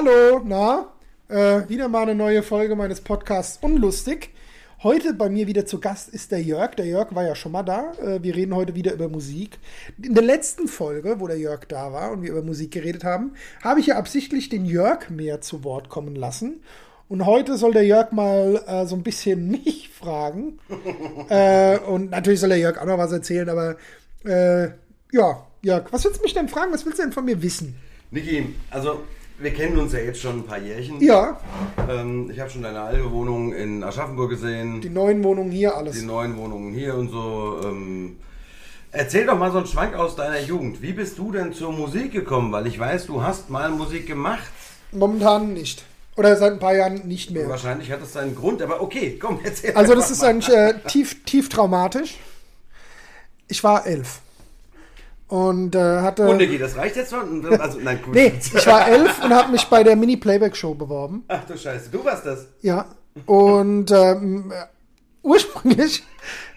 Hallo, na? Äh, wieder mal eine neue Folge meines Podcasts Unlustig. Heute bei mir wieder zu Gast ist der Jörg. Der Jörg war ja schon mal da. Äh, wir reden heute wieder über Musik. In der letzten Folge, wo der Jörg da war und wir über Musik geredet haben, habe ich ja absichtlich den Jörg mehr zu Wort kommen lassen. Und heute soll der Jörg mal äh, so ein bisschen mich fragen. äh, und natürlich soll der Jörg auch noch was erzählen, aber äh, ja, Jörg, was willst du mich denn fragen? Was willst du denn von mir wissen? Niki, also wir kennen uns ja jetzt schon ein paar Jährchen. Ja. Ähm, ich habe schon deine alte Wohnung in Aschaffenburg gesehen. Die neuen Wohnungen hier, alles. Die neuen Wohnungen hier und so. Ähm, erzähl doch mal so einen Schwank aus deiner Jugend. Wie bist du denn zur Musik gekommen? Weil ich weiß, du hast mal Musik gemacht. Momentan nicht. Oder seit ein paar Jahren nicht mehr. Wahrscheinlich hat das seinen Grund, aber okay, komm, erzähl Also das ist eigentlich äh, tief, tief traumatisch. Ich war elf. Und äh, hatte. Und Niki, das reicht jetzt schon? Also, nein, gut. nee, ich war elf und habe mich bei der Mini-Playback-Show beworben. Ach du Scheiße, du warst das? Ja. Und ähm, ursprünglich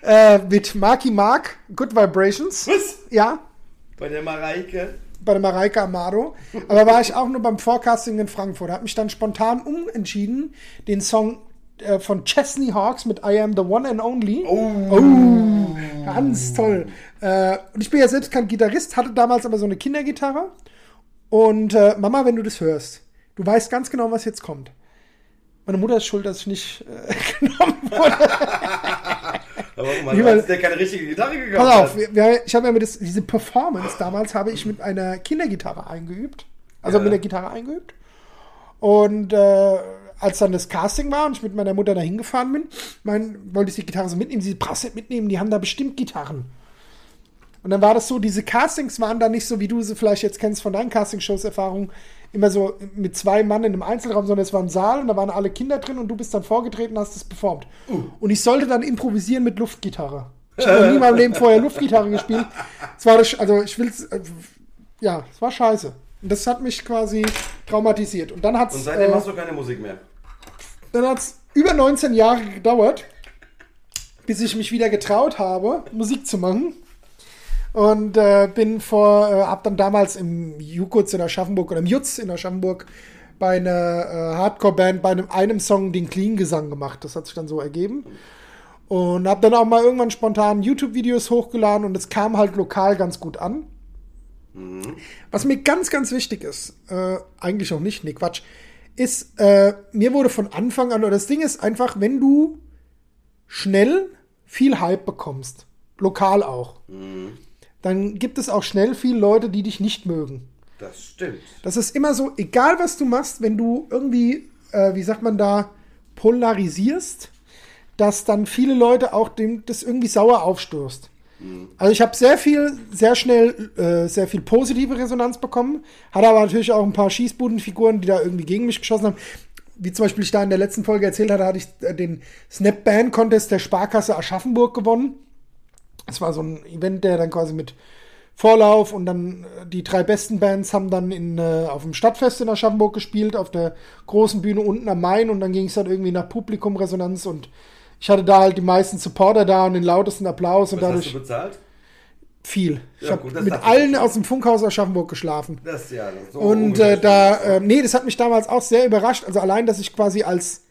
äh, mit Marky Mark, Good Vibrations. Was? Ja. Bei der Mareike? Bei der Mareike Amado. Aber war ich auch nur beim Forecasting in Frankfurt. Habe mich dann spontan umentschieden, den Song äh, von Chesney Hawks mit I Am the One and Only. Oh. oh ganz toll. Äh, und ich bin ja selbst kein Gitarrist, hatte damals aber so eine Kindergitarre. Und äh, Mama, wenn du das hörst, du weißt ganz genau, was jetzt kommt. Meine Mutter ist schuld, dass ich nicht äh, genommen wurde. aber warum? Du hast ja keine richtige Gitarre gekauft. Pass auf, wir, wir, ich habe ja mit das, diese Performance damals habe ich mit einer Kindergitarre eingeübt. Also ja. mit der Gitarre eingeübt. Und äh, als dann das Casting war und ich mit meiner Mutter da hingefahren bin, mein, wollte ich die Gitarre so mitnehmen, sie brauchst nicht mitnehmen, die haben da bestimmt Gitarren. Und dann war das so, diese Castings waren da nicht so, wie du sie vielleicht jetzt kennst von deinen Castingshows-Erfahrungen, immer so mit zwei Mann in einem Einzelraum, sondern es war ein Saal und da waren alle Kinder drin und du bist dann vorgetreten und hast das performt. Uh. Und ich sollte dann improvisieren mit Luftgitarre. Ich habe nie in meinem Leben vorher Luftgitarre gespielt. Es war das, also ich will äh, ja, es war scheiße. Und das hat mich quasi traumatisiert. Und dann hat's. Und seitdem äh, hast du keine Musik mehr. Dann hat es über 19 Jahre gedauert, bis ich mich wieder getraut habe, Musik zu machen. Und äh, bin vor, äh, hab dann damals im Jukutz in Aschaffenburg oder im Jutz in Aschaffenburg bei einer äh, Hardcore-Band bei einem, einem Song den Clean-Gesang gemacht. Das hat sich dann so ergeben. Und hab dann auch mal irgendwann spontan YouTube-Videos hochgeladen und es kam halt lokal ganz gut an. Mhm. Was mir ganz, ganz wichtig ist, äh, eigentlich auch nicht, nee, Quatsch, ist, äh, mir wurde von Anfang an, oder das Ding ist einfach, wenn du schnell viel Hype bekommst, lokal auch, mhm. dann gibt es auch schnell viele Leute, die dich nicht mögen. Das stimmt. Das ist immer so, egal was du machst, wenn du irgendwie, äh, wie sagt man da, polarisierst, dass dann viele Leute auch dem das irgendwie sauer aufstößt. Also ich habe sehr viel, sehr schnell, äh, sehr viel positive Resonanz bekommen. Hatte aber natürlich auch ein paar Schießbudenfiguren, die da irgendwie gegen mich geschossen haben. Wie zum Beispiel ich da in der letzten Folge erzählt hatte, hatte ich äh, den Snap Band Contest der Sparkasse Aschaffenburg gewonnen. Das war so ein Event, der dann quasi mit Vorlauf und dann äh, die drei besten Bands haben dann in, äh, auf dem Stadtfest in Aschaffenburg gespielt, auf der großen Bühne unten am Main und dann ging es dann irgendwie nach Publikumresonanz und ich hatte da halt die meisten Supporter da und den lautesten Applaus. Was und dadurch hast du bezahlt? Viel. Ich ja, habe mit allen aus dem Funkhaus Aschaffenburg geschlafen. Das ja. Das so und äh, da, äh, nee, das hat mich damals auch sehr überrascht. Also allein, dass ich quasi als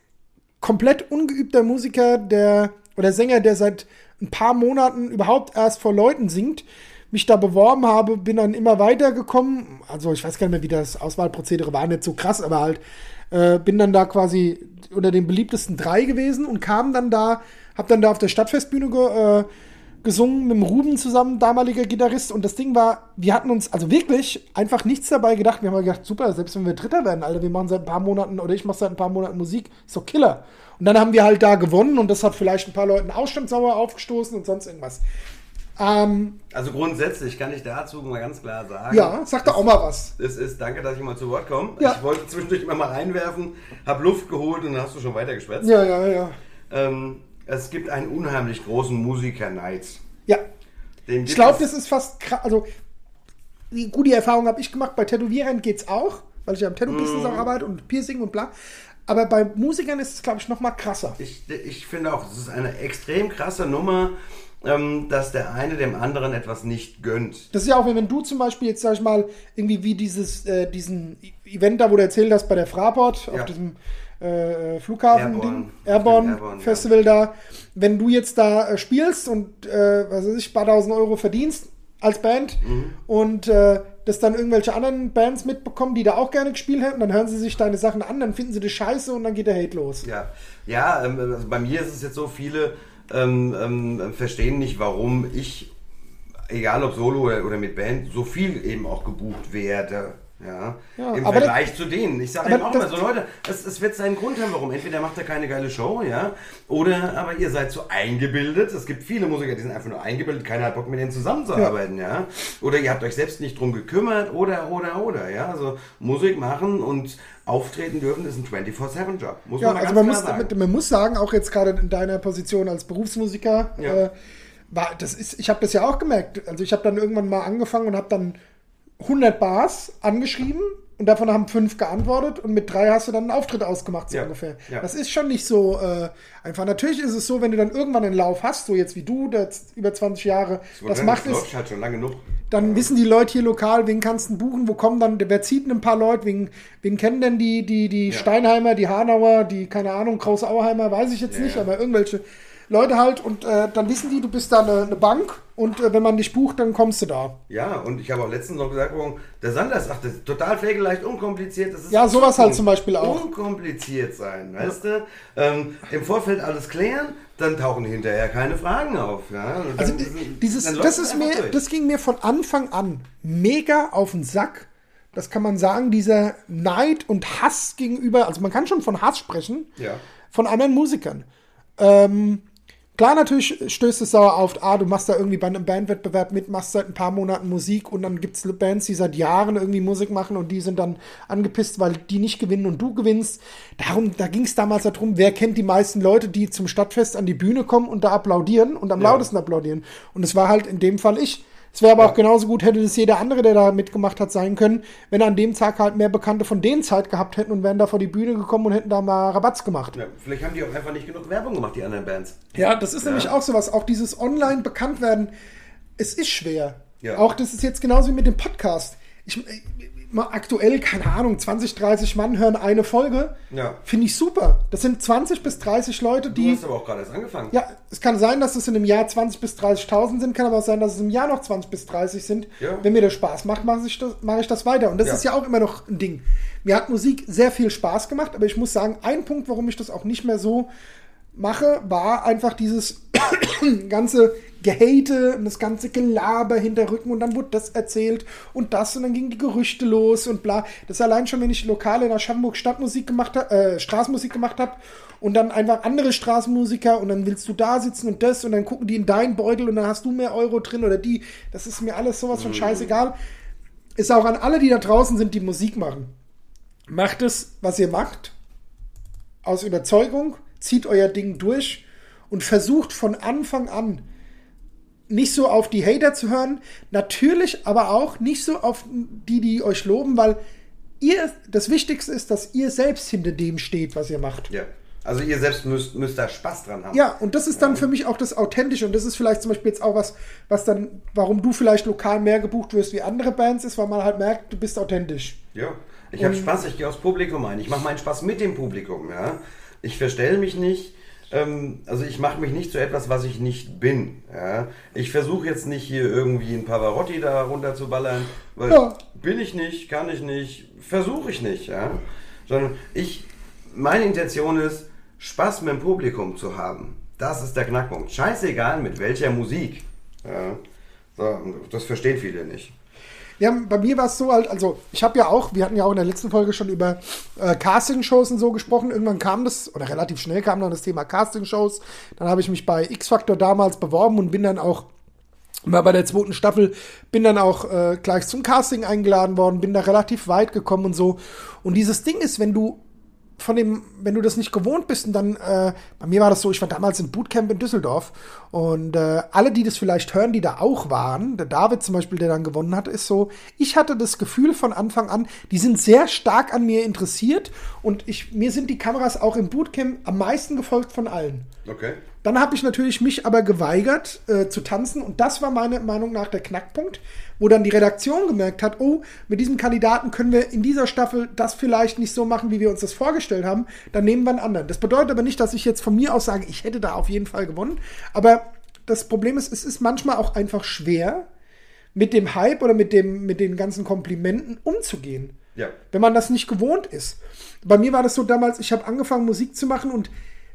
komplett ungeübter Musiker, der oder Sänger, der seit ein paar Monaten überhaupt erst vor Leuten singt, mich da beworben habe, bin dann immer weitergekommen. Also ich weiß gar nicht mehr, wie das Auswahlprozedere war, nicht so krass, aber halt äh, bin dann da quasi unter den beliebtesten drei gewesen und kam dann da, hab dann da auf der Stadtfestbühne ge, äh, gesungen mit dem Ruben zusammen, damaliger Gitarrist. Und das Ding war, wir hatten uns also wirklich einfach nichts dabei gedacht. Wir haben gedacht, super, selbst wenn wir Dritter werden, Alter, wir machen seit ein paar Monaten oder ich mache seit ein paar Monaten Musik, ist doch Killer. Und dann haben wir halt da gewonnen und das hat vielleicht ein paar Leuten Ausstandssauer aufgestoßen und sonst irgendwas. Ähm, also grundsätzlich kann ich dazu mal ganz klar sagen. Ja, sag doch auch mal was. Es ist, danke, dass ich mal zu Wort komme. Ja. Ich wollte zwischendurch immer mal reinwerfen, habe Luft geholt und dann hast du schon weitergeschwätzt. Ja, ja, ja. Ähm, es gibt einen unheimlich großen Musiker-Neid. Ja. ich glaube, das ist fast krass. Also, die gute Erfahrung habe ich gemacht. Bei Tätowierern geht es auch, weil ich ja im Tattoo-Business mm. auch arbeite und Piercing und bla. Aber bei Musikern ist es, glaube ich, noch mal krasser. Ich, ich finde auch, es ist eine extrem krasse Nummer ähm, dass der eine dem anderen etwas nicht gönnt. Das ist ja auch, wenn du zum Beispiel jetzt, sag ich mal, irgendwie wie dieses, äh, diesen Event da, wo du erzählt hast bei der Fraport, Ja. auf diesem äh, Flughafen-Ding, Airborne. Airborne, Airborne, ja. Festival da, wenn du jetzt da äh, spielst und, äh, was weiß ich, ein paar tausend Euro verdienst als Band Mhm. und äh, das dann irgendwelche anderen Bands mitbekommen, die da auch gerne gespielt hätten, dann hören sie sich deine Sachen an, dann finden sie das scheiße und dann geht der Hate los. Ja, ja ähm, also bei mir ist es jetzt so, viele ähm, ähm, verstehen nicht, warum ich, egal ob solo oder, oder mit Band, so viel eben auch gebucht werde. Ja, Ja, im Vergleich zu denen. Ich sage eben auch mal das- so, Leute, es, es wird seinen Grund haben, warum. Entweder macht er keine geile Show, ja, oder aber ihr seid so eingebildet. Es gibt viele Musiker, die sind einfach nur eingebildet, keiner hat Bock mit denen zusammenzuarbeiten, ja. Oder ihr habt euch selbst nicht drum gekümmert, oder, oder, oder, ja. Also Musik machen und auftreten dürfen ist ein 24-7-Job. Muss Ja, man mal also man muss, sagen. man muss sagen, auch jetzt gerade in deiner Position als Berufsmusiker, Ja. äh, war, das ist, ich habe das ja auch gemerkt. Also ich habe dann irgendwann mal angefangen und habe dann 100 Bars angeschrieben und davon haben fünf geantwortet und mit drei hast du dann einen Auftritt ausgemacht, so Ja, ungefähr. ja. Das ist schon nicht so äh, einfach. Natürlich ist es so, wenn du dann irgendwann einen Lauf hast, so jetzt wie du, der jetzt über 20 Jahre das macht, läuft halt schon lange genug. dann wissen die Leute hier lokal, wen kannst du buchen, wo kommen dann, wer zieht denn ein paar Leute, wen, wen kennen denn die, die, die Ja. Steinheimer, die Hanauer, die, keine Ahnung, Kraus-Auerheimer, weiß ich jetzt Ja, nicht, ja. aber irgendwelche Leute halt und äh, dann wissen die, du bist da eine, eine Bank und äh, wenn man dich bucht, dann kommst du da. Ja, und ich habe auch letztens noch gesagt, warum der Sanders sagt, das ist total pflegeleicht, unkompliziert. Das ist Ja, sowas halt zum Beispiel auch. Unkompliziert sein, weißt du? Ähm, Im Vorfeld alles klären, dann tauchen hinterher keine Fragen auf. Ja? Also di- dieses, das ist mir, durch. das ging mir von Anfang an mega auf den Sack. Das kann man sagen, dieser Neid und Hass gegenüber, also man kann schon von Hass sprechen, Ja. von anderen Musikern. Ähm, klar, natürlich stößt es sauer auf, ah, du machst da irgendwie bei einem Bandwettbewerb mit, machst seit ein paar Monaten Musik und dann gibt es Bands, die seit Jahren irgendwie Musik machen und die sind dann angepisst, weil die nicht gewinnen und du gewinnst. Darum, da ging es damals darum, wer kennt die meisten Leute, die zum Stadtfest an die Bühne kommen und da applaudieren und am Ja. lautesten applaudieren. Und es war halt in dem Fall ich. Es wäre aber auch genauso gut, hätte das jeder andere, der da mitgemacht hat, sein können, wenn an dem Tag halt mehr Bekannte von denen Zeit gehabt hätten und wären da vor die Bühne gekommen und hätten da mal Rabatz gemacht. Ja, vielleicht haben die auch einfach nicht genug Werbung gemacht, die anderen Bands. Ja, das ist nämlich auch sowas. Auch dieses online bekannt werden, es ist schwer. Ja. Auch das ist jetzt genauso wie mit dem Podcast. Ich, ich- mal aktuell, keine Ahnung, 20, 30 Mann hören eine Folge. Ja. Finde ich super. Das sind 20 bis 30 Leute, Du die. hast aber auch gerade erst angefangen. Ja, es kann sein, dass es in einem Jahr 20 bis 30.000 sind, kann aber auch sein, dass es im Jahr noch 20 bis 30 sind. Ja. Wenn mir das Spaß macht, mache ich, das- mache ich das weiter. Und das Ja. ist ja auch immer noch ein Ding. Mir hat Musik sehr viel Spaß gemacht, aber ich muss sagen, ein Punkt, warum ich das auch nicht mehr so mache, war einfach dieses ganze Gehate und das ganze Gelaber hinter Rücken und dann wurde das erzählt und das und dann gingen die Gerüchte los und bla. Das allein schon, wenn ich lokal in Aschaffenburg Stadtmusik gemacht habe, äh, Straßenmusik gemacht habe und dann einfach andere Straßenmusiker und dann willst du da sitzen und das und dann gucken die in deinen Beutel und dann hast du mehr Euro drin oder die. Das ist mir alles sowas von scheißegal. Ist auch an alle, die da draußen sind, die Musik machen. Macht es, was ihr macht, aus Überzeugung, zieht euer Ding durch und versucht von Anfang an nicht so auf die Hater zu hören, natürlich aber auch nicht so auf die, die euch loben, weil ihr, das Wichtigste ist, dass ihr selbst hinter dem steht, was ihr macht. Ja. Also ihr selbst müsst, müsst da Spaß dran haben. Ja, und das ist dann für mich auch das Authentische. Und das ist vielleicht zum Beispiel jetzt auch was, was dann, warum du vielleicht lokal mehr gebucht wirst wie andere Bands, ist, weil man halt merkt, du bist authentisch. Ja, ich habe Spaß, ich gehe aufs Publikum ein. Ich mache meinen Spaß mit dem Publikum, ja. Ich verstelle mich nicht, ähm, also ich mache mich nicht zu etwas, was ich nicht bin, ja. Ich versuche jetzt nicht hier irgendwie ein Pavarotti da runterzuballern, weil Ja. bin ich nicht, kann ich nicht, versuche ich nicht, ja. Sondern ich, meine Intention ist, Spaß mit dem Publikum zu haben. Das ist der Knackpunkt. Scheißegal mit welcher Musik. Ja. So, das verstehen viele nicht. Ja, bei mir war es so halt, also ich habe ja auch, wir hatten ja auch in der letzten Folge schon über äh, Casting-Shows und so gesprochen. Irgendwann kam das, oder relativ schnell kam dann das Thema Casting-Shows. Dann habe ich mich bei X-Factor damals beworben und bin dann auch war bei der zweiten Staffel, bin dann auch äh, gleich zum Casting eingeladen worden, bin da relativ weit gekommen und so. Und dieses Ding ist, wenn du von dem, wenn du das nicht gewohnt bist und dann, äh, bei mir war das so, ich war damals im Bootcamp in Düsseldorf und äh, alle, die das vielleicht hören, die da auch waren, der David zum Beispiel, der dann gewonnen hat, ist so, ich hatte das Gefühl von Anfang an, die sind sehr stark an mir interessiert und ich, mir sind die Kameras auch im Bootcamp am meisten gefolgt von allen. Okay. Dann habe ich natürlich mich aber geweigert äh, zu tanzen und das war meiner Meinung nach der Knackpunkt, wo dann die Redaktion gemerkt hat, oh, mit diesem Kandidaten können wir in dieser Staffel das vielleicht nicht so machen, wie wir uns das vorgestellt haben, dann nehmen wir einen anderen. Das bedeutet aber nicht, dass ich jetzt von mir aus sage, ich hätte da auf jeden Fall gewonnen, aber das Problem ist, es ist manchmal auch einfach schwer, mit dem Hype oder mit, dem, mit den ganzen Komplimenten umzugehen. Ja. Wenn man das nicht gewohnt ist. Bei mir war das so damals, ich habe angefangen Musik zu machen und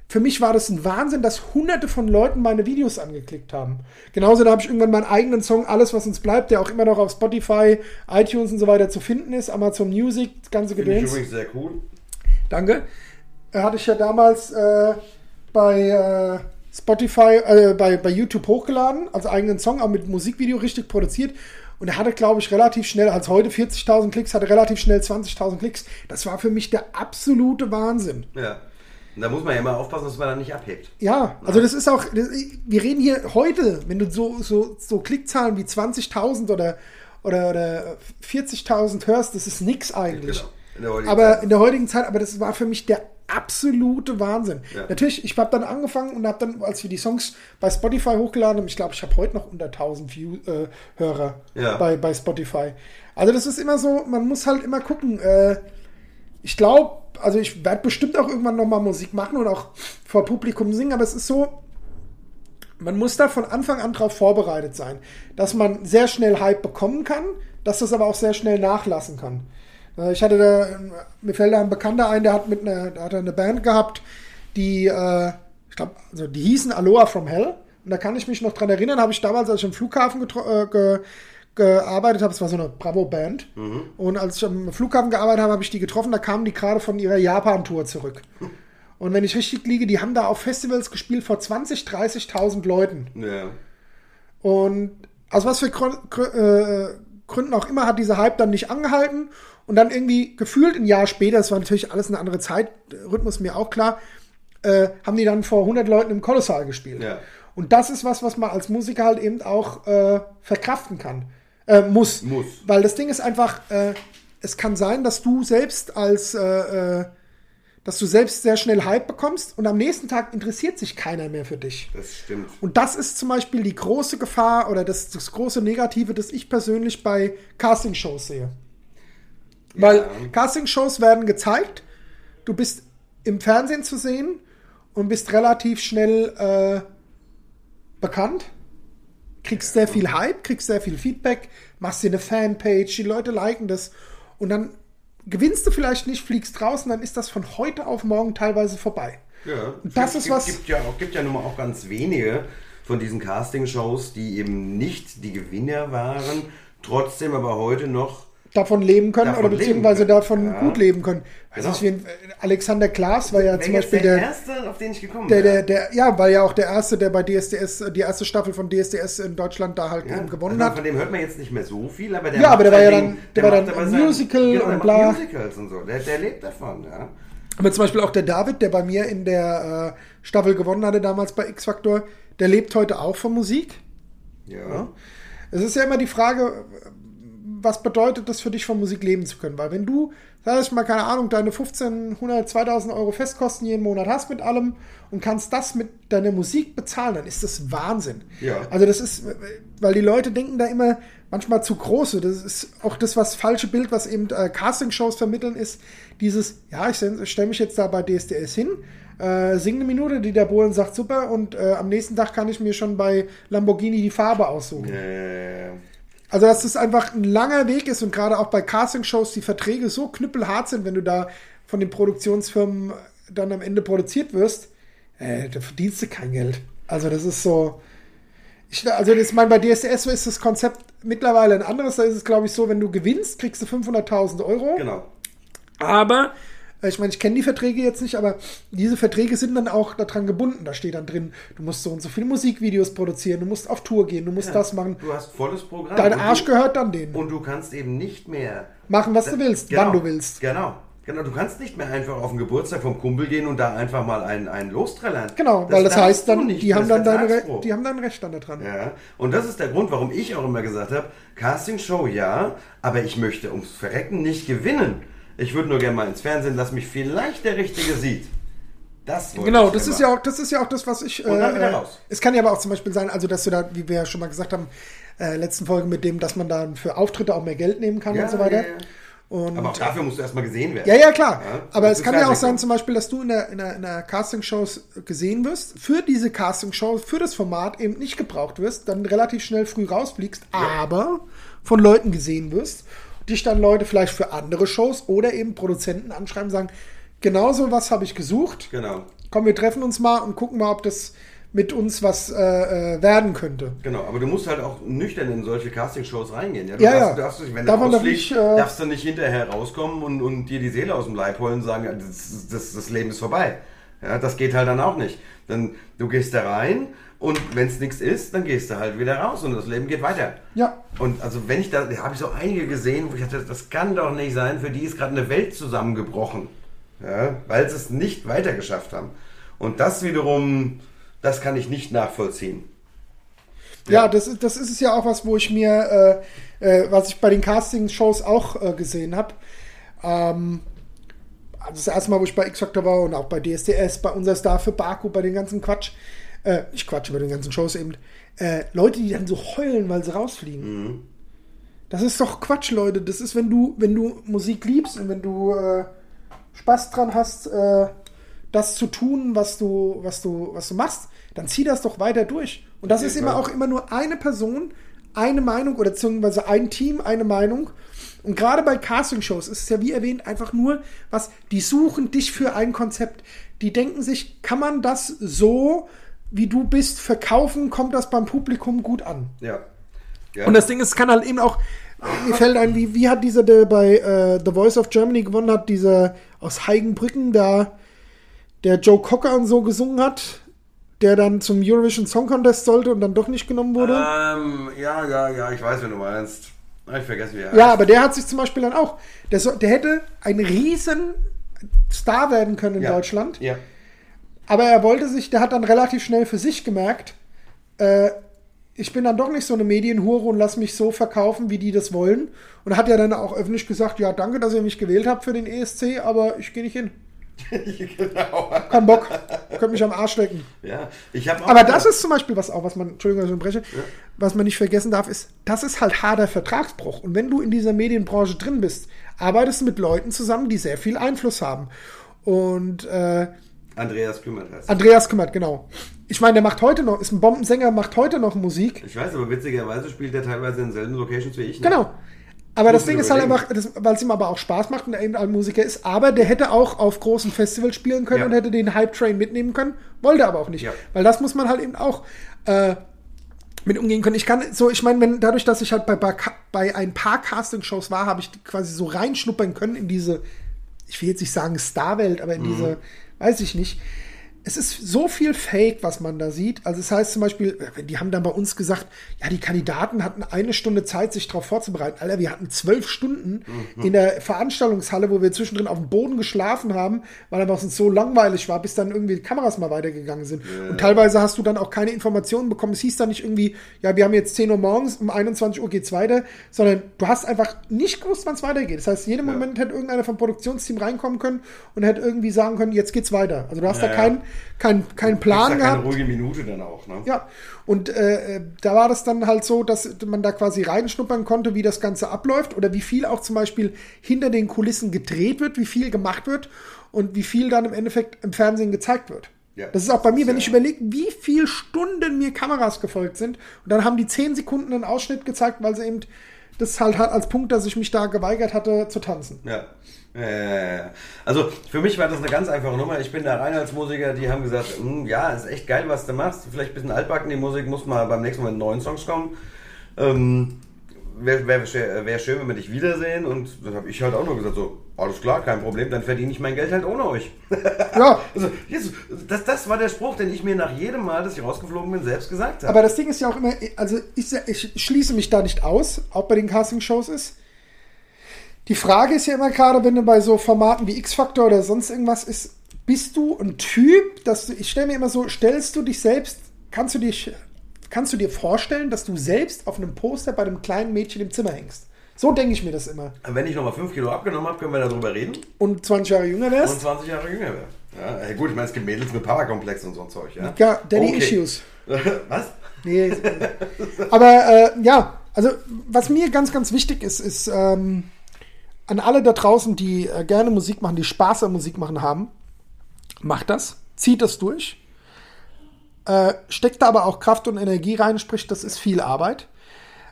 für mich war das ein Wahnsinn, dass hunderte von Leuten meine Videos angeklickt haben. Genauso, da habe ich irgendwann meinen eigenen Song, Alles, was uns bleibt, der auch immer noch auf Spotify, iTunes und so weiter zu finden ist, Amazon Music, das ganze Finde ich Gedöns. übrigens sehr cool. Danke. Äh, Hatte ich ja damals äh, bei äh, Spotify, äh, bei, bei YouTube hochgeladen, als eigenen Song, auch mit Musikvideo richtig produziert. Und er hatte, glaube ich, relativ schnell, als heute 40.000 Klicks, hatte relativ schnell 20.000 Klicks. Das war für mich der absolute Wahnsinn. Ja. Und da muss man ja immer aufpassen, dass man da nicht abhebt. Ja, also das ist auch, das, wir reden hier heute, wenn du so, so, so Klickzahlen wie 20.000 oder, oder, oder 40.000 hörst, das ist nix eigentlich. Genau. In aber Zeit. in der heutigen Zeit, aber das war für mich der absolute Wahnsinn. Ja. Natürlich, ich habe dann angefangen und habe dann, als wir die Songs bei Spotify hochgeladen haben, ich glaube, ich habe heute noch unter 1000 View, äh, Hörer Ja. bei, bei Spotify. Also das ist immer so, man muss halt immer gucken. Äh, ich glaube, also ich werde bestimmt auch irgendwann nochmal Musik machen und auch vor Publikum singen, aber es ist so, man muss da von Anfang an darauf vorbereitet sein, dass man sehr schnell Hype bekommen kann, dass das aber auch sehr schnell nachlassen kann. Äh, Ich hatte da, mir fällt da ein Bekannter ein, der hat mit einer, der hatte eine Band gehabt, die, äh, ich glaube, also die hießen Aloha from Hell. Und da kann ich mich noch dran erinnern, habe ich damals, als ich am Flughafen äh, ge, gearbeitet habe, es war so eine Bravo-Band. Und als ich am Flughafen gearbeitet habe, habe ich die getroffen, da kamen die gerade von ihrer Japan-Tour zurück. Und wenn ich richtig liege, die haben da auf Festivals gespielt vor 20.000, 30.000 Leuten. Ja. Und aus was für äh, Gründen auch immer hat dieser Hype dann nicht angehalten. Und dann irgendwie gefühlt ein Jahr später, das war natürlich alles eine andere Zeitrhythmus, mir auch klar, äh, haben die dann vor 100 Leuten im Kolossal gespielt. Ja. Und das ist was, was man als Musiker halt eben auch äh, verkraften kann. Äh, muss. Muss. Weil das Ding ist einfach, äh, es kann sein, dass du selbst als, äh, äh, dass du selbst sehr schnell Hype bekommst und am nächsten Tag interessiert sich keiner mehr für dich. Das stimmt. Und das ist zum Beispiel die große Gefahr oder das, das große Negative, das ich persönlich bei Castingshows sehe. Weil Ja. Castingshows werden gezeigt, du bist im Fernsehen zu sehen und bist relativ schnell äh, bekannt, kriegst sehr viel Hype, kriegst sehr viel Feedback, machst dir eine Fanpage, die Leute liken das und dann gewinnst du vielleicht nicht, fliegst und dann ist das von heute auf morgen teilweise vorbei. Ja. Das gibt, ist was- Gibt, gibt ja auch, gibt ja nun mal auch ganz wenige von diesen Casting-Shows, die eben nicht die Gewinner waren, trotzdem aber heute noch. Davon leben können Davon oder beziehungsweise können. davon Ja. gut leben können. Weiß Genau. ein- Alexander Klaas war ja zum Beispiel der, der, erste, auf den ich gekommen der, bin. der, der, ja, war ja auch der erste, der bei DSDS, die erste Staffel von DSDS in Deutschland da halt ja, eben gewonnen also hat. Von dem hört man jetzt nicht mehr so viel, aber der Ja, aber der war ja dann- der war dann ein Musical genau, und bla. Musicals und so. Der, der lebt davon, ja. Aber zum Beispiel auch der David, der bei mir in der äh, Staffel gewonnen hatte, damals bei X Factor, der lebt heute auch von Musik. Ja. Es ist ja immer die Frage, was bedeutet das für dich, von Musik leben zu können? Weil wenn du, sag ich mal, keine Ahnung, deine 1500, 2000 Euro Festkosten jeden Monat hast mit allem und kannst das mit deiner Musik bezahlen, dann ist das Wahnsinn. Ja. Also das ist, weil die Leute denken da immer manchmal zu groß. Das ist auch das, was falsche Bild, was eben äh, Castingshows vermitteln, ist dieses, ja, ich stelle mich jetzt da bei DSDS hin, äh, singe eine Minute, die der Bohlen sagt super und äh, am nächsten Tag kann ich mir schon bei Lamborghini die Farbe aussuchen. Äh, Also, dass das einfach ein langer Weg ist und gerade auch bei Castingshows die Verträge so knüppelhart sind, wenn du da von den Produktionsfirmen dann am Ende produziert wirst, äh, da verdienst du kein Geld. Also, das ist so. Ich, also, das, ich meine, bei DSDS ist das Konzept mittlerweile ein anderes. Da ist es, glaube ich, so, wenn du gewinnst, kriegst du 500.000 Euro. genau. Aber, ich meine, ich kenne die Verträge jetzt nicht, aber diese Verträge sind dann auch daran gebunden. Da steht dann drin, du musst so und so viele Musikvideos produzieren, du musst auf Tour gehen, du musst das machen. Du hast volles Programm. Dein Arsch du, gehört dann denen. Und du kannst eben nicht mehr Machen, was du willst, Genau, wann du willst. Genau. Genau, du kannst nicht mehr einfach auf den Geburtstag vom Kumpel gehen und da einfach mal einen, einen lostrellern. Genau, weil das heißt dann, nicht, die das haben dann, deine, die haben dann Recht dann daran. Ja, und das ist der Grund, warum ich auch immer gesagt habe, Castingshow ja, aber ich möchte ums Verrecken nicht gewinnen. Ich würde nur gerne mal ins Fernsehen, dass mich vielleicht der Richtige sieht. Das Genau, das ist ja auch, das ist ja auch das, was ich. Und dann wieder äh, raus. Es kann ja aber auch zum Beispiel sein, also dass du da, wie wir ja schon mal gesagt haben, äh, letzten Folge mit dem, dass man dann für Auftritte auch mehr Geld nehmen kann Ja, und so weiter. ja, ja. Und Aber auch dafür musst du erstmal gesehen werden. ja, ja, klar. Aber es kann ja auch sein, zum Beispiel, dass du in der, in der, in der Castingshows gesehen wirst, für diese Castingshow, für das Format eben nicht gebraucht wirst, dann relativ schnell früh rausfliegst, aber von Leuten gesehen wirst, dich dann Leute vielleicht für andere Shows oder eben Produzenten anschreiben, sagen, genauso was habe ich gesucht, Genau. komm, wir treffen uns mal und gucken mal, ob das mit uns was äh, äh, werden könnte. Genau, aber du musst halt auch nüchtern in solche Castingshows reingehen. Ja, du Ja, darfst, ja. Darfst, du- wenn du ausfliegst, ich, äh, darfst du nicht hinterher rauskommen und, und dir die Seele aus dem Leib holen und sagen, das, das, das Leben ist vorbei. Ja, das geht halt dann auch nicht. Dann, du gehst da rein und wenn es nichts ist, dann gehst du halt wieder raus und das Leben geht weiter. Ja. Und also wenn ich da, da habe ich so einige gesehen, wo ich dachte, das kann doch nicht sein, für die ist gerade eine Welt zusammengebrochen. Ja, weil sie es nicht weitergeschafft haben. Und das wiederum, das kann ich nicht nachvollziehen. Ja, das, ist- das ist es ja auch was, wo ich mir, äh, äh, was ich bei den Casting-Shows auch äh, gesehen habe. Ähm, also das erste Mal, wo ich bei X-Factor war und auch bei DSDS, bei unser Star für Baku, bei den ganzen Quatsch, äh, nicht Quatsch, bei den ganzen Shows eben, äh, Leute, die dann so heulen, weil sie rausfliegen. Das ist doch Quatsch, Leute. Das ist, wenn du, wenn du Musik liebst und wenn du äh, Spaß dran hast, äh, das zu tun, was du, was du, was du machst, dann zieh das doch weiter durch. Und das Auf ist immer Fall. auch immer nur eine Person, eine Meinung oder beziehungsweise ein Team, eine Meinung. Und gerade bei Castingshows ist es ja wie erwähnt einfach nur was, die suchen dich für ein Konzept. Die denken sich, kann man das so, wie du bist, verkaufen, kommt das beim Publikum gut an. Ja. ja. Und das Ding ist, es kann halt eben auch, mir fällt ein, wie, wie hat dieser, der bei äh, The Voice of Germany gewonnen hat, dieser aus Heigenbrücken, da der Joe Cocker und so gesungen hat, der dann zum Eurovision Song Contest sollte und dann doch nicht genommen wurde. Ähm, ja, ja, ja, ich weiß, wenn du meinst. Ich vergesse, wie er ja, heißt. aber der hat sich zum Beispiel dann auch, der, so, der hätte ein riesen Star werden können in ja. Deutschland. Ja. Aber er wollte sich, der hat dann relativ schnell für sich gemerkt, äh, ich bin dann doch nicht so eine Medienhure und lass mich so verkaufen, wie die das wollen. Und hat ja dann auch öffentlich gesagt, ja, danke, dass ihr mich gewählt habt für den ESC, aber ich gehe nicht hin. genau. Kein Bock. Könnt mich am Arsch lecken. Ja, ich habe Aber das ist zum Beispiel was auch, was man, Entschuldigung, dass ich unterbreche, was man nicht vergessen darf, ist, das ist halt harter Vertragsbruch. Und wenn du in dieser Medienbranche drin bist, arbeitest du mit Leuten zusammen, die sehr viel Einfluss haben. Und äh, Andreas Kümmert heißt. Andreas kümmert, genau. Ich meine, der macht heute noch, ist ein Bombensänger, macht heute noch Musik. Ich weiß, aber witzigerweise spielt er teilweise in selben Locations wie ich. ne? Genau. Aber das Ding ist halt einfach, weil es ihm aber auch Spaß macht und er eben ein Musiker ist, aber der hätte auch auf großen Festivals spielen können Ja. und hätte den Hype-Train mitnehmen können, wollte aber auch nicht. Ja. Weil das muss man halt eben auch äh, mit umgehen können. Ich kann so, ich meine, wenn dadurch, dass ich halt bei, bei, bei ein paar Casting-Shows war, habe ich quasi so reinschnuppern können in diese, ich will jetzt nicht sagen Starwelt, aber in Mhm. diese, weiß ich nicht. Es ist so viel Fake, was man da sieht. Also es heißt zum Beispiel, die haben dann bei uns gesagt, ja, die Kandidaten hatten eine Stunde Zeit, sich darauf vorzubereiten. Alter, wir hatten zwölf Stunden in der Veranstaltungshalle, wo wir zwischendrin auf dem Boden geschlafen haben, weil es uns so langweilig war, bis dann irgendwie die Kameras mal weitergegangen sind. Und teilweise hast du dann auch keine Informationen bekommen. Es hieß dann nicht irgendwie, ja, wir haben jetzt 10 Uhr morgens, um 21 Uhr geht's weiter, sondern du hast einfach nicht gewusst, wann es weitergeht. Das heißt, jeden Moment hätte irgendeiner vom Produktionsteam reinkommen können und hätte irgendwie sagen können, jetzt geht's weiter. Also du hast Ja, da ja. keinen kein, kein Plan Ist ja keine gehabt. ruhige Minute dann auch, ne? Ja, und äh, da war das dann halt so, dass man da quasi reinschnuppern konnte, wie das Ganze abläuft oder wie viel auch zum Beispiel hinter den Kulissen gedreht wird, wie viel gemacht wird und wie viel dann im Endeffekt im Fernsehen gezeigt wird. Ja. Das ist auch bei mir, wenn ich überlege, wie viele Stunden mir Kameras gefolgt sind und dann haben die zehn Sekunden einen Ausschnitt gezeigt, weil sie eben das halt hat als Punkt, dass ich mich da geweigert hatte zu tanzen. Ja, ja. Also für mich war das eine ganz einfache Nummer. Ich bin da rein als Musiker, die haben gesagt, "Hm, ja, ist echt geil, was du machst. Vielleicht ein bisschen altbacken, die Musik muss mal beim nächsten Mal mit neuen Songs kommen. Ähm, Wäre wär, wär, schön, wenn wir dich wiedersehen. Und dann habe ich halt auch nur gesagt, so, alles klar, kein Problem, dann verdiene ich mein Geld halt ohne euch. Ja, Also, Jesus, das, das war der Spruch, den ich mir nach jedem Mal, dass ich rausgeflogen bin, selbst gesagt habe. Aber das Ding ist ja auch immer, also ich, ich schließe mich da nicht aus, auch bei den Castingshows ist. Die Frage ist ja immer gerade, wenn du bei so Formaten wie X-Factor oder sonst irgendwas ist, bist du ein Typ, dass du, ich stelle mir immer so, stellst du dich selbst, kannst du dich, kannst du dir vorstellen, dass du selbst auf einem Poster bei einem kleinen Mädchen im Zimmer hängst? So denke ich mir das immer. Wenn ich nochmal 5 Kilo abgenommen habe, können wir darüber reden Und 20 Jahre jünger und wärst? 20 Jahre jünger wäre. Ja, gut, ich meine, es gibt Mädels mit Powerkomplex und so ein Zeug, ja? Ja, Daddy Okay. Issues. Was? Nee. Aber äh, ja, also was mir ganz, ganz wichtig ist, ist ähm, an alle da draußen, die äh, gerne Musik machen, die Spaß am Musik machen haben, macht das, zieht das durch. Äh, steckt da aber auch Kraft und Energie rein, sprich, das ist viel Arbeit.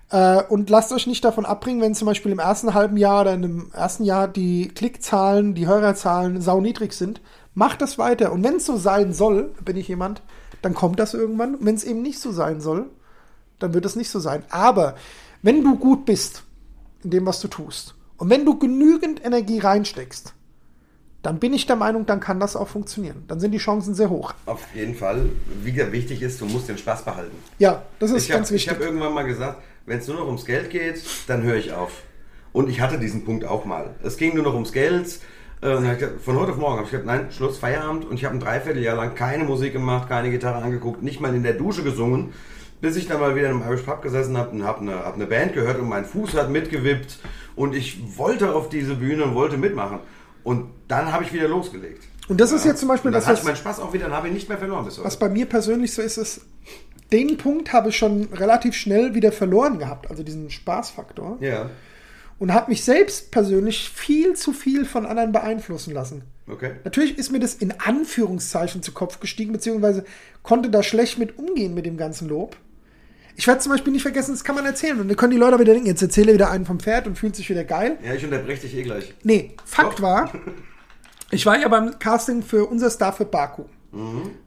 Äh, und lasst euch nicht davon abbringen, wenn zum Beispiel im ersten halben Jahr oder dem ersten Jahr die Klickzahlen, die Hörerzahlen sauniedrig sind. Macht das weiter. Und wenn es so sein soll, bin ich jemand, dann kommt das irgendwann. Wenn es eben nicht so sein soll, dann wird es nicht so sein. Aber wenn du gut bist in dem, was du tust, und wenn du genügend Energie reinsteckst, dann bin ich der Meinung, dann kann das auch funktionieren. Dann sind die Chancen sehr hoch. Auf jeden Fall. Wie wichtig ist, du musst den Spaß behalten. Ja, das ist Ich habe ganz wichtig. hab irgendwann mal gesagt, wenn es nur noch ums Geld geht, dann höre ich auf. Und ich hatte diesen Punkt auch mal. Es ging nur noch ums Geld. Äh, hab ich gesagt, von heute auf morgen habe ich gesagt, nein, Schluss, Feierabend. Und ich habe ein Dreivierteljahr lang keine Musik gemacht, keine Gitarre angeguckt, nicht mal in der Dusche gesungen, bis ich dann mal wieder im Irish Pub gesessen habe und habe eine, hab eine Band gehört und mein Fuß hat mitgewippt und ich wollte auf diese Bühne und wollte mitmachen. Und dann habe ich wieder losgelegt. Und das ist jetzt zum Beispiel dann das, hatte was- ich meinen Spaß auch wieder, dann habe ich nicht mehr verloren bis heute. Was bei mir persönlich so ist, ist, den Punkt habe ich schon relativ schnell wieder verloren gehabt, also diesen Spaßfaktor. Ja, Und habe mich selbst persönlich viel zu viel von anderen beeinflussen lassen. okay. Natürlich ist mir das in Anführungszeichen zu Kopf gestiegen, beziehungsweise konnte da schlecht mit umgehen mit dem ganzen Lob. Ich werde zum Beispiel nicht vergessen, das kann man erzählen. Und dann können die Leute wieder denken, jetzt erzähle wieder einen vom Pferd und fühlt sich wieder geil. Ja, ich unterbreche dich eh gleich. Nee, Fakt Doch. war, ich war ja beim Casting für unser Star für Baku.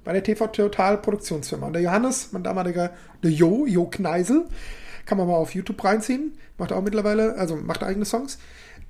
Bei der TV Total Produktionsfirma. Und der Johannes, mein damaliger, der Jo, Jo Kneisel, kann man mal auf YouTube reinziehen. Macht auch mittlerweile, also macht eigene Songs.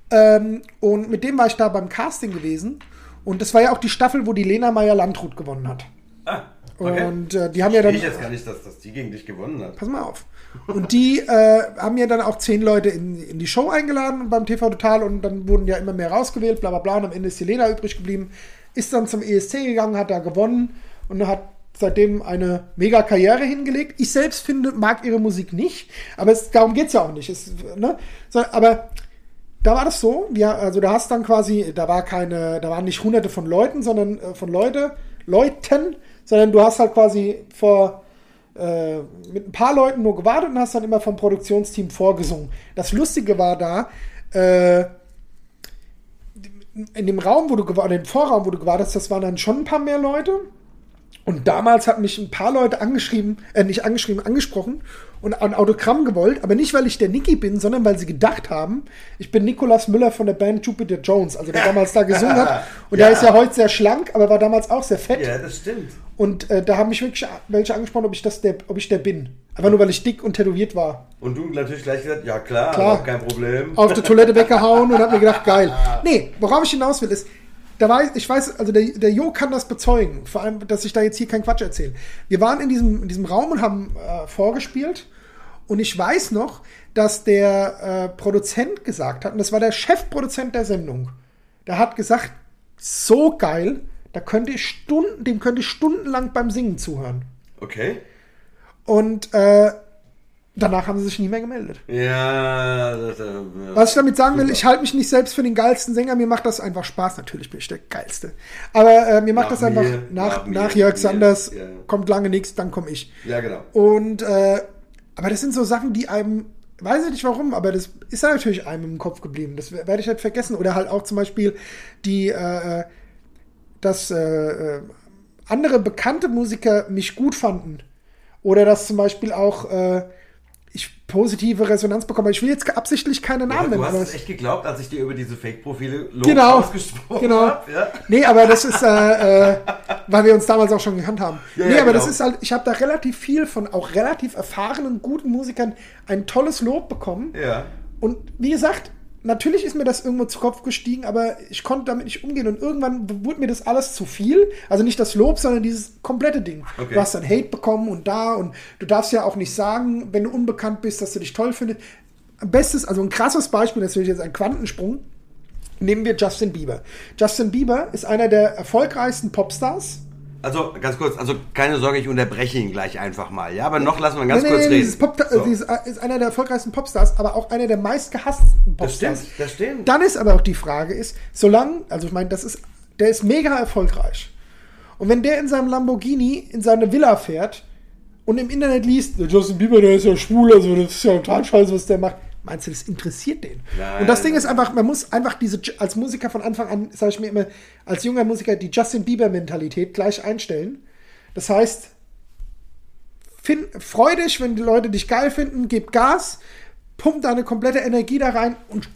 Ähm, und mit dem war ich da beim Casting gewesen. Und das war ja auch die Staffel, wo die Lena Meyer-Landrut gewonnen hat. Ah, okay. Und äh, die haben ja dann. ich jetzt gar nicht, dass, dass die gegen dich gewonnen hat. Pass mal auf. Und die äh, haben ja dann auch zehn Leute in, in die Show eingeladen beim TV Total und dann wurden ja immer mehr rausgewählt, bla bla bla. Und am Ende ist die Lena übrig geblieben, ist dann zum ESC gegangen, hat da gewonnen und hat seitdem eine mega Karriere hingelegt. Ich selbst finde, mag ihre Musik nicht, aber es, darum geht es ja auch nicht. Es, ne? so, aber da war das so, ja, also da hast dann quasi, da war keine, da waren nicht hunderte von Leuten, sondern äh, von Leute, Leuten, sondern du hast halt quasi vor äh, mit ein paar Leuten nur gewartet und hast dann immer vom Produktionsteam vorgesungen. Das Lustige war da, äh, in dem Raum, wo du gewartet, im Vorraum, wo du gewartet hast, das waren dann schon ein paar mehr Leute. Und damals hat mich ein paar Leute angeschrieben, äh, nicht angeschrieben, angesprochen und ein Autogramm gewollt, aber nicht, weil ich der Niki bin, sondern weil sie gedacht haben, ich bin Nikolas Müller von der Band Jupiter Jones, also der damals da gesungen hat. Und Ja. der ist ja heute sehr schlank, aber war damals auch sehr fett. Ja, das stimmt. Und äh, da haben mich wirklich welche angesprochen, ob ich das der, ob ich der bin. Einfach nur, weil ich dick und tätowiert war. Und du natürlich gleich gesagt, ja klar, Klar. kein Problem. Auf der Toilette weggehauen und hab mir gedacht, geil. Nee, worauf ich hinaus will, ist, da war, ich weiß, also der, der Jo kann das bezeugen. Vor allem, dass ich da jetzt hier keinen Quatsch erzähle. Wir waren in diesem, in diesem Raum und haben äh, vorgespielt. Und ich weiß noch, dass der äh, Produzent gesagt hat, und das war der Chefproduzent der Sendung, der hat gesagt, so geil, da könnte ich Stunden, dem könnte ich stundenlang beim Singen zuhören. Okay. Und äh, danach haben sie sich nie mehr gemeldet. Ja, das, äh, ja. Was ich damit sagen will, Super. ich halte mich nicht selbst für den geilsten Sänger, mir macht das einfach Spaß. Natürlich bin ich der geilste. Aber äh, mir macht Nach das einfach mir, nach, nach mir, nach Jörg mir, Sanders ja. kommt lange nichts, dann komme ich. Ja, genau. Und äh, aber das sind so Sachen, die einem, weiß ich nicht warum, aber das ist ja natürlich einem im Kopf geblieben. Das werde ich nicht vergessen. Oder halt auch zum Beispiel die, äh, dass äh, äh, andere bekannte Musiker mich gut fanden. Oder dass zum Beispiel auch äh, ich positive Resonanz bekomme. Ich will jetzt absichtlich keine Ja, Namen du nennen. hast aber es es- echt geglaubt, als ich dir über diese Fake-Profile Lob Genau, ausgesprochen genau. habe. Ja? Nee, aber das ist, äh, äh, weil wir uns damals auch schon gekannt haben. Ja, nee, ja, aber das genau. ist halt, ich habe da relativ viel von auch relativ erfahrenen, guten Musikern ein tolles Lob bekommen. ja. Und wie gesagt, natürlich ist mir das irgendwo zu Kopf gestiegen, aber ich konnte damit nicht umgehen. Und irgendwann wurde mir das alles zu viel. Also nicht das Lob, sondern dieses komplette Ding. Okay. Du hast dann Hate bekommen und da und du darfst ja auch nicht sagen, wenn du unbekannt bist, dass du dich toll findest. Bestes, also ein krasses Beispiel, das ist jetzt ein Quantensprung. Nehmen wir Justin Bieber. Justin Bieber ist einer der erfolgreichsten Popstars. Also ganz kurz, also keine Sorge, ich unterbreche ihn gleich einfach mal. Ja, aber noch lassen wir ganz Nee, kurz nee, nee, reden. Pop So. dieses, äh, ist einer der erfolgreichsten Popstars, aber auch einer der meistgehassten Das Popstars. stimmt, das stimmt. Dann ist aber auch die Frage ist, solange, also ich meine, das ist, der ist mega erfolgreich. Und wenn der in seinem Lamborghini in seine Villa fährt und im Internet liest, der Justin Bieber, der ist ja schwul, also das ist ja total scheiße, was der macht. Meinst du, das interessiert den? Nein, und das Ding ist einfach, man muss einfach diese, als Musiker von Anfang an, sage ich mir immer, als junger Musiker die Justin Bieber-Mentalität gleich einstellen. Das heißt, find, freu dich, wenn die Leute dich geil finden, gib Gas, pump deine komplette Energie da rein und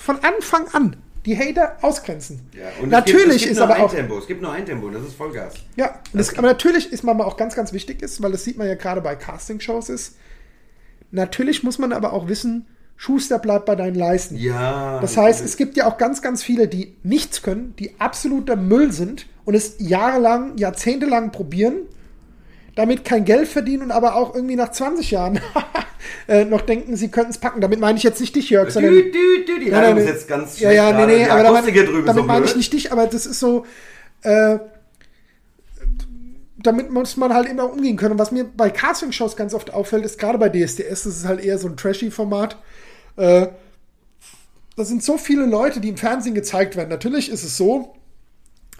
von Anfang an die Hater ausgrenzen. Ja, und natürlich es gibt, es gibt ist nur aber ein auch Tempo. Es gibt nur ein Tempo, das ist Vollgas. ja, das, aber natürlich ist man auch ganz, ganz wichtig ist, weil das sieht man ja gerade bei Castingshows ist. Natürlich muss man aber auch wissen, Schuster bleibt bei deinen Leisten. Ja. Das heißt, es gibt ja auch ganz, ganz viele, die nichts können, die absoluter Müll sind und es jahrelang, jahrzehntelang probieren, damit kein Geld verdienen und aber auch irgendwie nach 20 Jahren äh, noch denken, sie könnten es packen. Damit meine ich jetzt nicht dich, Jörg, sondern. Dü, dü, dü, die Nein, nein, ist jetzt ganz ja, ja, nee, nee, aber damit, damit meine ich nicht dich, aber das ist so, äh, damit muss man halt immer umgehen können. Und was mir bei Casting-Shows ganz oft auffällt, ist gerade bei DSDS, das ist halt eher so ein Trashy-Format, äh, da sind so viele Leute, die im Fernsehen gezeigt werden. Natürlich ist es so,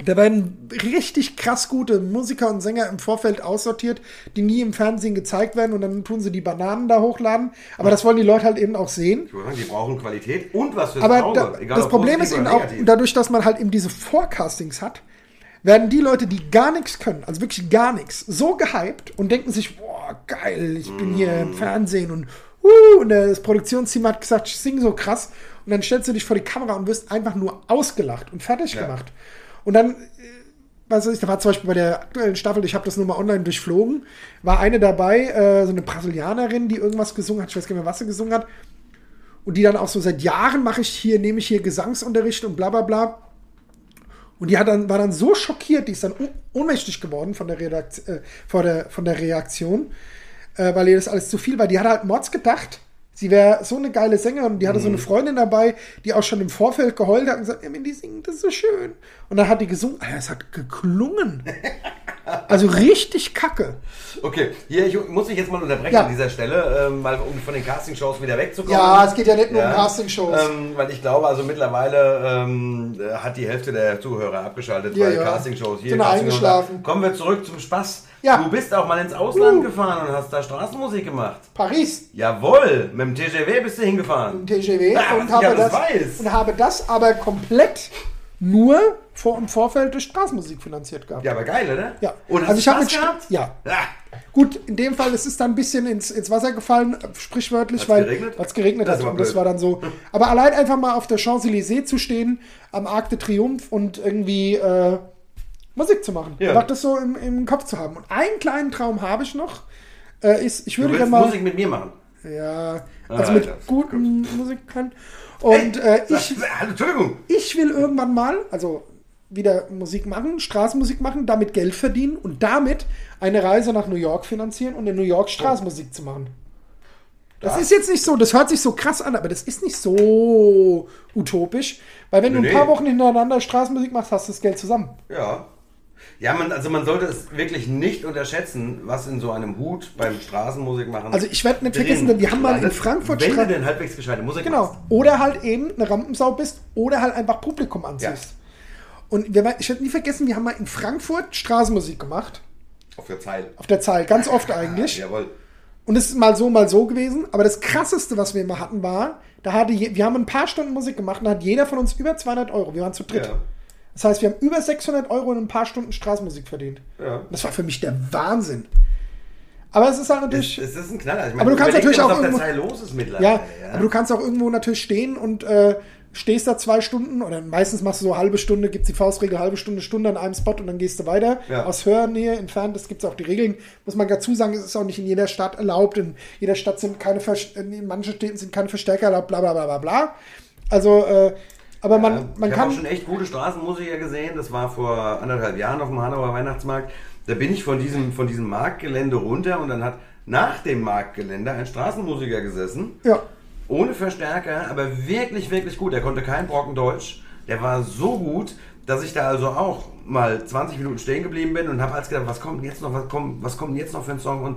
da werden richtig krass gute Musiker und Sänger im Vorfeld aussortiert, die nie im Fernsehen gezeigt werden und dann tun sie die Bananen da hochladen. Aber das wollen die Leute halt eben auch sehen. Die brauchen Qualität und was fürs Aber Auge. da, egal das ob Problem ist eben auch, dadurch, dass man halt eben diese Forecastings hat, werden die Leute, die gar nichts können, also wirklich gar nichts, so gehypt und denken sich, boah, geil, ich bin hier Mm. im Fernsehen und uh, und das Produktionsteam hat gesagt, ich sing so krass und dann stellst du dich vor die Kamera und wirst einfach nur ausgelacht und fertig Ja. gemacht. Und dann, äh, was weiß ich, da war zum Beispiel bei der aktuellen Staffel, ich habe das nur mal online durchflogen, war eine dabei, äh, so eine Brasilianerin, die irgendwas gesungen hat, ich weiß gar nicht mehr, was sie gesungen hat, und die dann auch so seit Jahren mache ich hier, nehme ich hier Gesangsunterricht und bla bla bla. Und die hat dann, war dann so schockiert, die ist dann ohnmächtig geworden von der, Redakt äh, von der, von der Reaktion, äh, weil ihr das alles zu viel war. Die hat halt Mods gedacht, sie wäre so eine geile Sängerin. Die hatte so eine Freundin dabei, die auch schon im Vorfeld geheult hat und gesagt, Emmy, die singt das ist so schön. Und dann hat die gesungen, Alter, es hat geklungen. Also richtig kacke. Okay, hier ich muss ich jetzt mal unterbrechen Ja. an dieser Stelle, ähm, weil um von den Castingshows wieder wegzukommen. Ja, es geht ja nicht nur um Castingshows. Ähm, weil ich glaube, also mittlerweile ähm, äh, hat die Hälfte der Zuhörer abgeschaltet Ja, bei ja. Castingshows. Sind Casting- eingeschlafen. Kommen wir zurück zum Spaß. Ja. Du bist auch mal ins Ausland Uh. gefahren und hast da Straßenmusik gemacht. Paris. Jawohl, mit dem TGW bist du hingefahren. TGW Ah, und, was ich habe das, weiß. und habe das aber komplett nur vor, im Vorfeld durch Straßenmusik finanziert gehabt. Ja, aber geil, oder? Ja. Und Also ich du habe mit- gehabt? ja. Ah, Gut, in dem Fall ist es dann ein bisschen ins, ins Wasser gefallen, sprichwörtlich, Hat's weil es geregnet Das hat. Und das war dann so. Aber allein einfach mal auf der Champs-Élysées zu stehen, am Arc de Triomphe und irgendwie äh, Musik zu machen. Ja. Einfach das so im, im Kopf zu haben. Und einen kleinen Traum habe ich noch. Äh, ist, ich Du würde willst gerne mal. Musik mit mir machen. Ja, also Ah, mit guten Musikern. Und äh, ich, Ah, Entschuldigung. ich will irgendwann mal, also wieder Musik machen, Straßenmusik machen, damit Geld verdienen und damit eine Reise nach New York finanzieren und in New York Straßenmusik zu machen. Das Das- ist jetzt nicht so, das hört sich so krass an, aber das ist nicht so utopisch, weil wenn du Nee, ein paar nee. Wochen hintereinander Straßenmusik machst, hast du das Geld zusammen. Ja. Ja, man, also man sollte es wirklich nicht unterschätzen, was in so einem Hut beim Straßenmusik machen. Also ich werde nicht vergessen, denn wir haben mal in Frankfurt Wenn Stra- du denn halbwegs gescheite Musik Genau. machst. Oder halt eben eine Rampensau bist oder halt einfach Publikum anziehst. Und wir, ich werde nie vergessen, wir haben mal in Frankfurt Straßenmusik gemacht. Auf der Zeile. Auf der Zahl, ganz oft eigentlich. Jawohl. Und es ist mal so, mal so gewesen. Aber das krasseste, was wir immer hatten, war, da hatte je, wir haben ein paar Stunden Musik gemacht und da hat jeder von uns über 200 Euro. Wir waren zu dritt. Ja. Das heißt, wir haben über 600 Euro in ein paar Stunden Straßenmusik verdient. Ja. Das war für mich der Wahnsinn. Aber es ist halt Es, natürlich. es ist ein Knaller. Ich Aber du kannst natürlich auch irgendwo- los ist mittlerweile. Ja, aber du kannst auch irgendwo natürlich stehen und äh, stehst da zwei Stunden oder meistens machst du so halbe Stunde, gibt es die Faustregel, halbe Stunde, Stunde an einem Spot und dann gehst du weiter. Ja. Aus Hörnähe entfernt, das gibt es auch die Regeln. Muss man dazu sagen, es ist auch nicht in jeder Stadt erlaubt. In jeder Stadt sind keine, Vers- in manchen Städten sind keine Verstärker erlaubt, bla bla bla bla bla. Also, äh, aber man, Ja, man ich habe auch kann. schon echt gute Straßenmusiker gesehen. Das war vor anderthalb Jahren auf dem Hanauer Weihnachtsmarkt. Da bin ich von diesem, von diesem Marktgelände runter und dann hat nach dem Marktgelände ein Straßenmusiker gesessen. Ja, Ohne Verstärker, aber wirklich, wirklich gut. Er konnte kein Brocken Deutsch. Der war so gut, dass ich da also auch mal 20 Minuten stehen geblieben bin und habe als gedacht, was kommt jetzt noch, was kommt, was kommt jetzt noch für ein Song? Und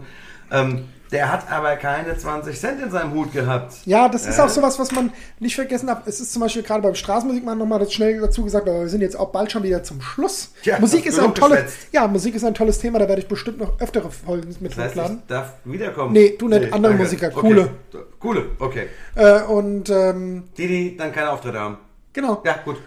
ähm, Der hat aber keine 20 Cent in seinem Hut gehabt. Ja, das ist Äh? auch sowas, was man nicht vergessen darf. Es ist zum Beispiel gerade beim Straßenmusikmann nochmal das schnell dazu gesagt, aber wir sind jetzt auch bald schon wieder zum Schluss. Tja, Musik ist ein tolles, ja, Musik ist ein tolles Thema, da werde ich bestimmt noch öftere Folgen mit Das heißt, hochladen. ich darf wiederkommen. Nee, du nicht, andere danke. Musiker, Okay. coole. Coole, okay. Äh, und ähm, Die, die dann keine Auftritte haben. Genau, Ja, gut.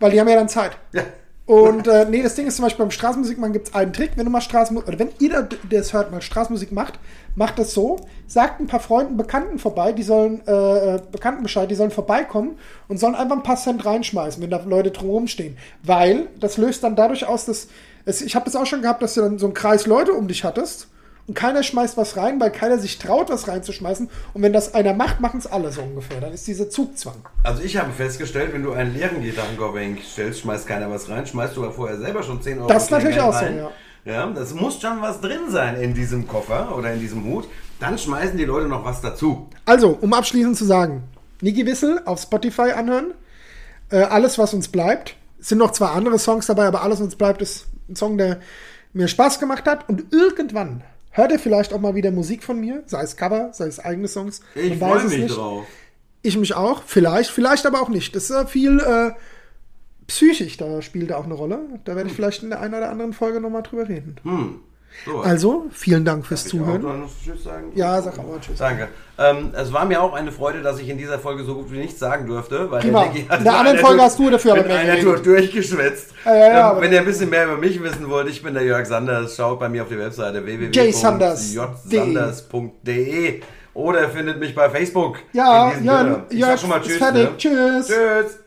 weil die haben ja dann Zeit. Ja. Und äh, nee, das Ding ist zum Beispiel beim Straßenmusikmann gibt es einen Trick, wenn du mal Straßenmusik, oder wenn jeder, der es hört, mal Straßenmusik macht, macht das so, sagt ein paar Freunden, Bekannten vorbei, die sollen, äh, äh, Bekannten Bescheid, die sollen vorbeikommen und sollen einfach ein paar Cent reinschmeißen, wenn da Leute drumherum stehen. Weil das löst dann dadurch aus, dass, es, ich habe das auch schon gehabt, dass du dann so einen Kreis Leute um dich hattest und keiner schmeißt was rein, weil keiner sich traut, was reinzuschmeißen. Und wenn das einer macht, machen es alle so ungefähr. Dann ist dieser Zugzwang. Also ich habe festgestellt, wenn du einen leeren Gitarrenkoffer hinstellst, schmeißt keiner was rein, schmeißt du aber vorher selber schon 10 Euro Das ist natürlich auch so, rein. ja. Ja, das muss schon was drin sein in diesem Koffer oder in diesem Hut. Dann schmeißen die Leute noch was dazu. Also, um abschließend zu sagen, Niki Wissel auf Spotify anhören. Äh, alles, was uns bleibt. Es sind noch zwei andere Songs dabei, aber alles, was uns bleibt, ist ein Song, der mir Spaß gemacht hat. Und irgendwann hört ihr vielleicht auch mal wieder Musik von mir, sei es Cover, sei es eigene Songs. Ich freue es mich nicht. drauf. Ich mich auch, vielleicht, vielleicht aber auch nicht. Das ist viel äh, psychisch, da spielt er auch eine Rolle. Da werde ich vielleicht in der einen oder anderen Folge nochmal drüber reden. Hm. So, Also, vielen Dank fürs darf ich auch Zuhören. noch Tschüss sagen? Ja, sag auch mal Tschüss. Danke. Ähm, es war mir auch eine Freude, dass ich in dieser Folge so gut wie nichts sagen durfte. Weil Prima. Niki hat In der anderen Folge Tour- hast du dafür aber mehr einer. Tour durchgeschwätzt. Ja, ja, ja, ähm, wenn ihr ein bisschen mehr über mich wissen wollt, ich bin der Jörg Sanders. Schaut bei mir auf die Webseite www.jsanders.de oder findet mich bei Facebook. Ja, Sinne. Ich Jörg sag schon mal Tschüss. Ne? Tschüss. Tschüss.